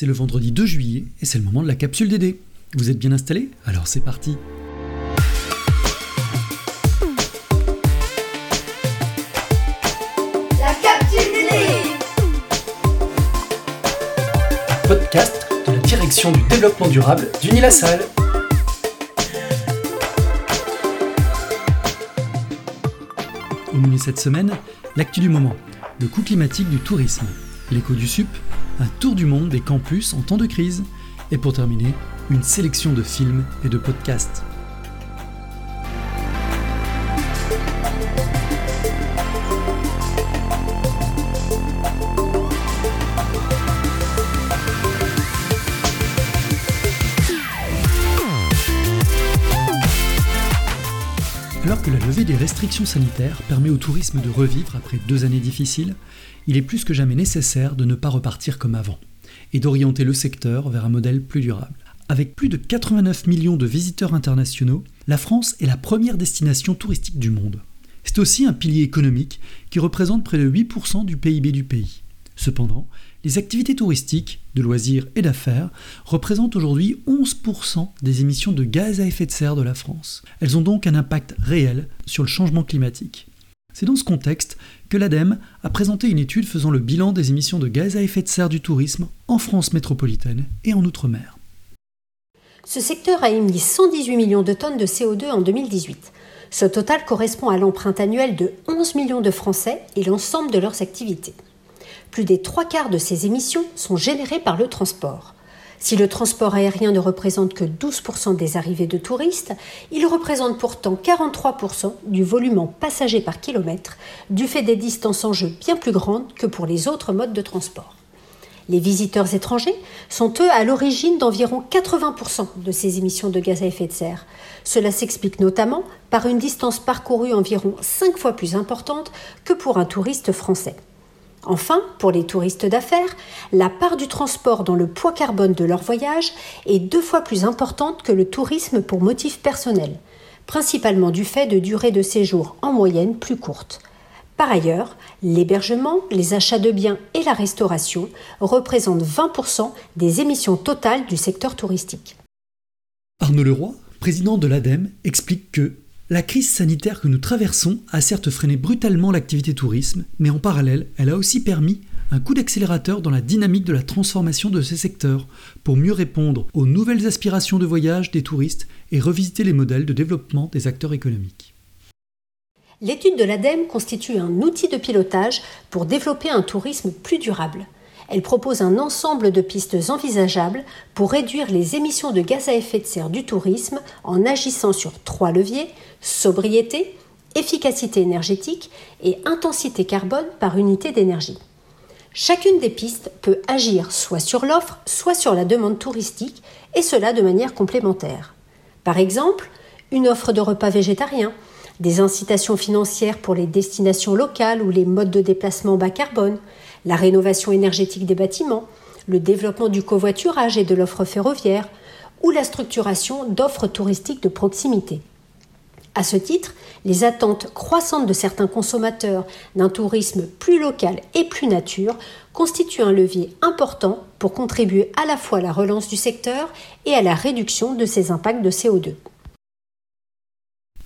C'est le vendredi 2 juillet et c'est le moment de la capsule DD. Vous êtes bien installés? Alors c'est parti La capsule DD Podcast de la direction du développement durable d'Unilassal. Au menu cette semaine, l'actu du moment, le coût climatique du tourisme, l'écho du SUP, un tour du monde des campus en temps de crise, et pour terminer, une sélection de films et de podcasts. Que la levée des restrictions sanitaires permet au tourisme de revivre après deux années difficiles, il est plus que jamais nécessaire de ne pas repartir comme avant et d'orienter le secteur vers un modèle plus durable. Avec plus de 89 millions de visiteurs internationaux, la France est la première destination touristique du monde. C'est aussi un pilier économique qui représente près de 8% du PIB du pays. Cependant, les activités touristiques, de loisirs et d'affaires représentent aujourd'hui 11% des émissions de gaz à effet de serre de la France. Elles ont donc un impact réel sur le changement climatique. C'est dans ce contexte que l'ADEME a présenté une étude faisant le bilan des émissions de gaz à effet de serre du tourisme en France métropolitaine et en Outre-mer. Ce secteur a émis 118 millions de tonnes de CO2 en 2018. Ce total correspond à l'empreinte annuelle de 11 millions de Français et l'ensemble de leurs activités. Plus des trois quarts de ces émissions sont générées par le transport. Si le transport aérien ne représente que 12% des arrivées de touristes, il représente pourtant 43% du volume en passagers par kilomètre, du fait des distances en jeu bien plus grandes que pour les autres modes de transport. Les visiteurs étrangers sont eux à l'origine d'environ 80% de ces émissions de gaz à effet de serre. Cela s'explique notamment par une distance parcourue environ 5 fois plus importante que pour un touriste français. Enfin, pour les touristes d'affaires, la part du transport dans le poids carbone de leur voyage est deux fois plus importante que le tourisme pour motifs personnels, principalement du fait de durées de séjour en moyenne plus courtes. Par ailleurs, l'hébergement, les achats de biens et la restauration représentent 20% des émissions totales du secteur touristique. Arnaud Leroy, président de l'ADEME, explique que la crise sanitaire que nous traversons a certes freiné brutalement l'activité tourisme, mais en parallèle, elle a aussi permis un coup d'accélérateur dans la dynamique de la transformation de ces secteurs pour mieux répondre aux nouvelles aspirations de voyage des touristes et revisiter les modèles de développement des acteurs économiques. L'étude de l'ADEME constitue un outil de pilotage pour développer un tourisme plus durable. Elle propose un ensemble de pistes envisageables pour réduire les émissions de gaz à effet de serre du tourisme en agissant sur trois leviers sobriété, efficacité énergétique et intensité carbone par unité d'énergie. Chacune des pistes peut agir soit sur l'offre, soit sur la demande touristique, et cela de manière complémentaire. Par exemple, une offre de repas végétariens, des incitations financières pour les destinations locales ou les modes de déplacement bas carbone, la rénovation énergétique des bâtiments, le développement du covoiturage et de l'offre ferroviaire, ou la structuration d'offres touristiques de proximité. À ce titre, les attentes croissantes de certains consommateurs d'un tourisme plus local et plus nature constituent un levier important pour contribuer à la fois à la relance du secteur et à la réduction de ses impacts de CO2.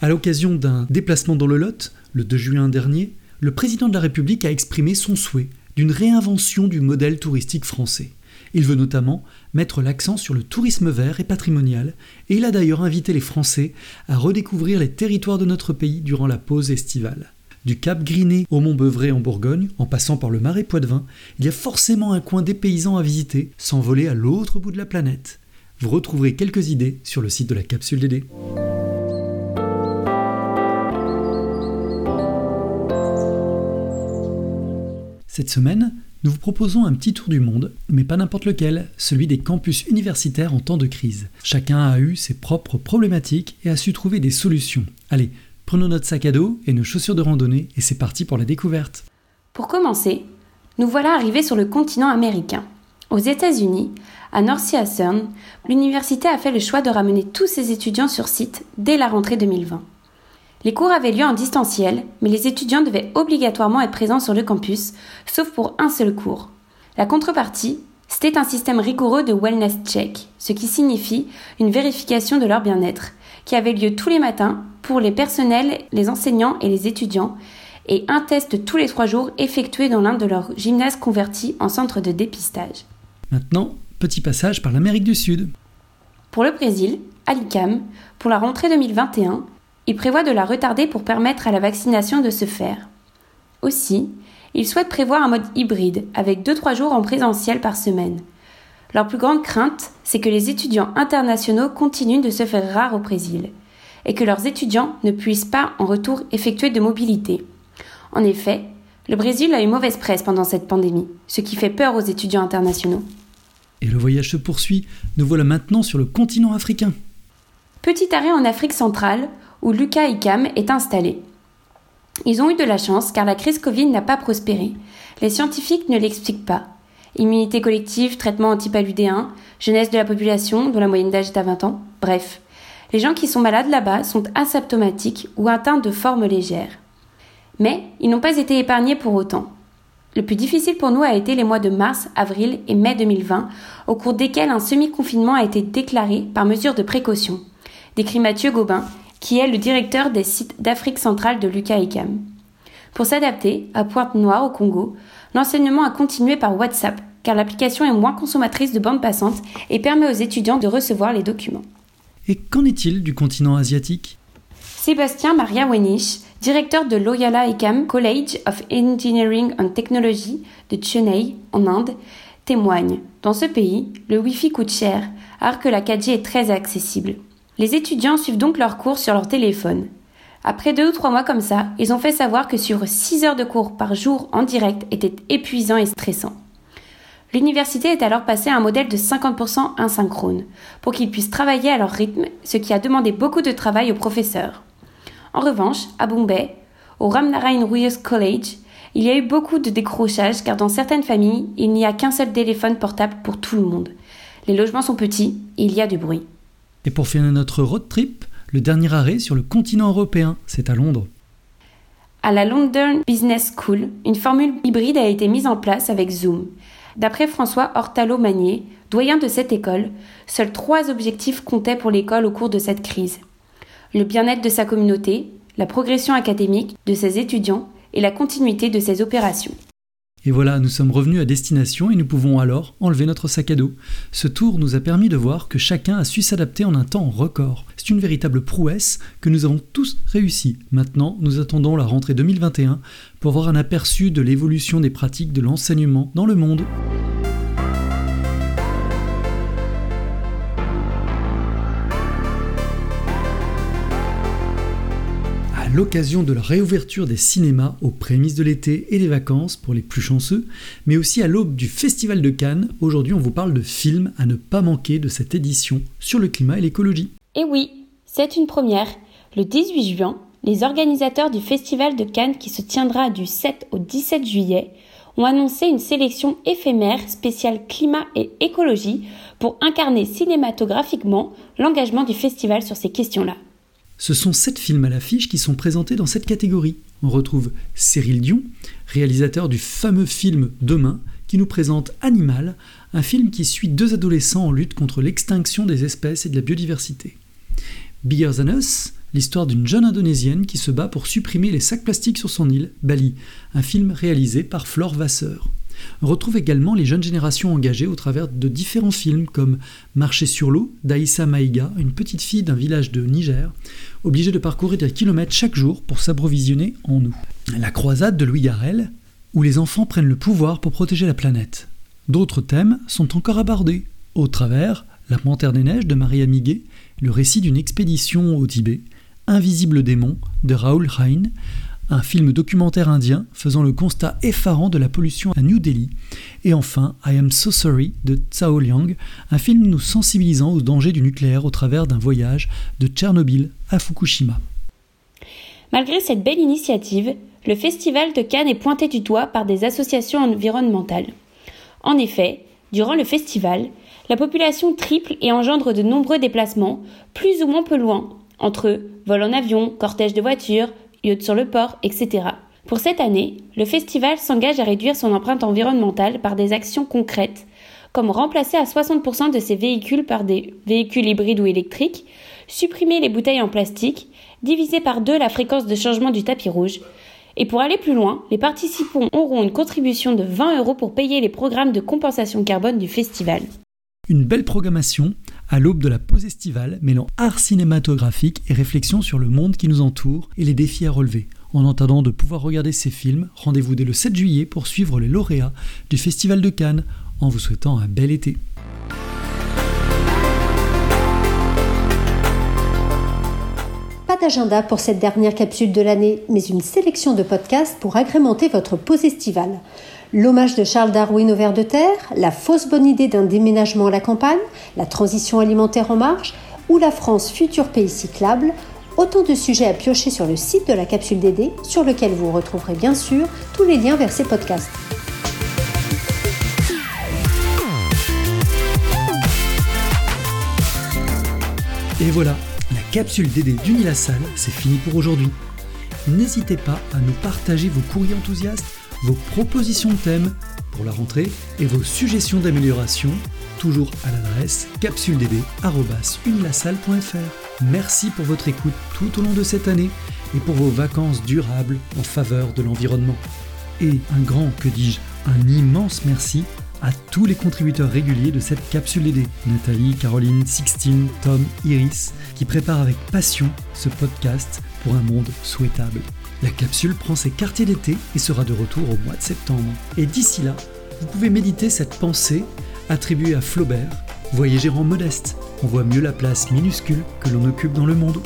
À l'occasion d'un déplacement dans le Lot, le 2 juin dernier, le président de la République a exprimé son souhait d'une réinvention du modèle touristique français. Il veut notamment mettre l'accent sur le tourisme vert et patrimonial, et il a d'ailleurs invité les Français à redécouvrir les territoires de notre pays durant la pause estivale. Du Cap Griné au Mont Beuvray en Bourgogne, en passant par le Marais Poitevin, il y a forcément un coin des paysans à visiter sans voler à l'autre bout de la planète. Vous retrouverez quelques idées sur le site de la capsule DD. Cette semaine, nous vous proposons un petit tour du monde, mais pas n'importe lequel, celui des campus universitaires en temps de crise. Chacun a eu ses propres problématiques et a su trouver des solutions. Allez, prenons notre sac à dos et nos chaussures de randonnée et c'est parti pour la découverte. Pour commencer, nous voilà arrivés sur le continent américain. Aux États-Unis, à Northwestern, l'université a fait le choix de ramener tous ses étudiants sur site dès la rentrée 2020. Les cours avaient lieu en distanciel, mais les étudiants devaient obligatoirement être présents sur le campus, sauf pour un seul cours. La contrepartie, C'était un système rigoureux de wellness check, ce qui signifie une vérification de leur bien-être, qui avait lieu tous les matins pour les personnels, les enseignants et les étudiants, et un test tous les trois jours effectué dans l'un de leurs gymnases convertis en centre de dépistage. Maintenant, petit passage par l'Amérique du Sud. Pour le Brésil, à l'ICAM, pour la rentrée 2021, il prévoit de la retarder pour permettre à la vaccination de se faire. Aussi, il souhaite prévoir un mode hybride, avec 2-3 jours en présentiel par semaine. Leur plus grande crainte, c'est que les étudiants internationaux continuent de se faire rares au Brésil, et que leurs étudiants ne puissent pas en retour effectuer de mobilité. En effet, le Brésil a eu mauvaise presse pendant cette pandémie, ce qui fait peur aux étudiants internationaux. Et le voyage se poursuit. Nous voilà maintenant sur le continent africain. Petit arrêt en Afrique centrale, où Lucas Icam est installé. Ils ont eu de la chance car la crise Covid n'a pas prospéré. Les scientifiques ne l'expliquent pas. Immunité collective, traitement antipaludéen, jeunesse de la population dont la moyenne d'âge est à 20 ans, bref. Les gens qui sont malades là-bas sont asymptomatiques ou atteints de formes légères. Mais ils n'ont pas été épargnés pour autant. Le plus difficile pour nous a été les mois de mars, avril et mai 2020, au cours desquels un semi-confinement a été déclaré par mesure de précaution, décrit Mathieu Gobin, qui est le directeur des sites d'Afrique centrale de Lucas ICAM. Pour s'adapter, à Pointe-Noire au Congo, l'enseignement a continué par WhatsApp, car l'application est moins consommatrice de bande passante et permet aux étudiants de recevoir les documents. Et qu'en est-il du continent asiatique? Sébastien Maria Wenich, directeur de Loyola Ecam College of Engineering and Technology de Chennai, en Inde, témoigne. Dans ce pays, le Wi-Fi coûte cher, alors que la 4G est très accessible. Les étudiants suivent donc leurs cours sur leur téléphone. Après deux ou trois mois comme ça, ils ont fait savoir que sur 6 heures de cours par jour en direct était épuisant et stressant. L'université est alors passée à un modèle de 50% asynchrone, pour qu'ils puissent travailler à leur rythme, ce qui a demandé beaucoup de travail aux professeurs. En revanche, à Bombay, au Ramnarayan Royals College, il y a eu beaucoup de décrochages car dans certaines familles, il n'y a qu'un seul téléphone portable pour tout le monde. Les logements sont petits et il y a du bruit. Et pour finir notre road trip, le dernier arrêt sur le continent européen, c'est à Londres. À la London Business School, une formule hybride a été mise en place avec Zoom. D'après François Hortalo-Magnier, doyen de cette école, seuls trois objectifs comptaient pour l'école au cours de cette crise le bien-être de sa communauté, la progression académique de ses étudiants et la continuité de ses opérations. Et voilà, nous sommes revenus à destination et nous pouvons alors enlever notre sac à dos. Ce tour nous a permis de voir que chacun a su s'adapter en un temps record. C'est une véritable prouesse que nous avons tous réussi. Maintenant, nous attendons la rentrée 2021 pour voir un aperçu de l'évolution des pratiques de l'enseignement dans le monde. L'occasion de la réouverture des cinémas aux prémices de l'été et des vacances pour les plus chanceux, mais aussi à l'aube du Festival de Cannes. Aujourd'hui, on vous parle de films à ne pas manquer de cette édition sur le climat et l'écologie. Et oui, c'est une première. Le 18 juin, les organisateurs du Festival de Cannes qui se tiendra du 7 au 17 juillet ont annoncé une sélection éphémère spéciale climat et écologie pour incarner cinématographiquement l'engagement du festival sur ces questions-là. Ce sont sept films à l'affiche qui sont présentés dans cette catégorie. On retrouve Cyril Dion, réalisateur du fameux film Demain, qui nous présente Animal, un film qui suit deux adolescents en lutte contre l'extinction des espèces et de la biodiversité. Bigger Than Us, l'histoire d'une jeune indonésienne qui se bat pour supprimer les sacs plastiques sur son île, Bali, un film réalisé par Flore Vasseur. Retrouve également les jeunes générations engagées au travers de différents films comme Marcher sur l'eau d'Aïssa Maïga, une petite fille d'un village de Niger, obligée de parcourir des kilomètres chaque jour pour s'approvisionner en eau. La croisade de Louis Garrel, où les enfants prennent le pouvoir pour protéger la planète. D'autres thèmes sont encore abordés, au travers La Panthère des Neiges de Maria Miguet, le récit d'une expédition au Tibet, Invisible démon de Raoul Hain, un film documentaire indien faisant le constat effarant de la pollution à New Delhi, et enfin I Am So Sorry de Tsao Liang, un film nous sensibilisant aux dangers du nucléaire au travers d'un voyage de Tchernobyl à Fukushima. Malgré cette belle initiative, le Festival de Cannes est pointé du doigt par des associations environnementales. En effet, durant le festival, la population triple et engendre de nombreux déplacements, plus ou moins peu loin, entre vol en avion, cortège de voitures, yachts sur le port, etc. Pour cette année, le festival s'engage à réduire son empreinte environnementale par des actions concrètes, comme remplacer à 60% de ces véhicules par des véhicules hybrides ou électriques, supprimer les bouteilles en plastique, diviser par deux la fréquence de changement du tapis rouge. Et pour aller plus loin, les participants auront une contribution de 20 euros pour payer les programmes de compensation carbone du festival. Une belle programmation à l'aube de la pause estivale mêlant art cinématographique et réflexion sur le monde qui nous entoure et les défis à relever. En attendant de pouvoir regarder ces films, rendez-vous dès le 7 juillet pour suivre les lauréats du Festival de Cannes en vous souhaitant un bel été. Pas d'agenda pour cette dernière capsule de l'année, mais une sélection de podcasts pour agrémenter votre pause estivale. L'hommage de Charles Darwin au ver de terre, la fausse bonne idée d'un déménagement à la campagne, la transition alimentaire en marche ou la France futur pays cyclable, autant de sujets à piocher sur le site de la capsule DD sur lequel vous retrouverez bien sûr tous les liens vers ces podcasts. Et voilà, la capsule DD d'Unilassal, c'est fini pour aujourd'hui. N'hésitez pas à nous partager vos courriers enthousiastes, vos propositions de thèmes pour la rentrée et vos suggestions d'amélioration, toujours à l'adresse capsuledd.unilassal.fr. Merci pour votre écoute tout au long de cette année et pour vos vacances durables en faveur de l'environnement. Et un grand, que dis-je, un immense merci à tous les contributeurs réguliers de cette capsule DD, Nathalie, Caroline, Sixtine, Tom, Iris, qui préparent avec passion ce podcast pour un monde souhaitable. La capsule prend ses quartiers d'été et sera de retour au mois de septembre. Et d'ici là, vous pouvez méditer cette pensée attribuée à Flaubert, voyager en modeste, on voit mieux la place minuscule que l'on occupe dans le monde.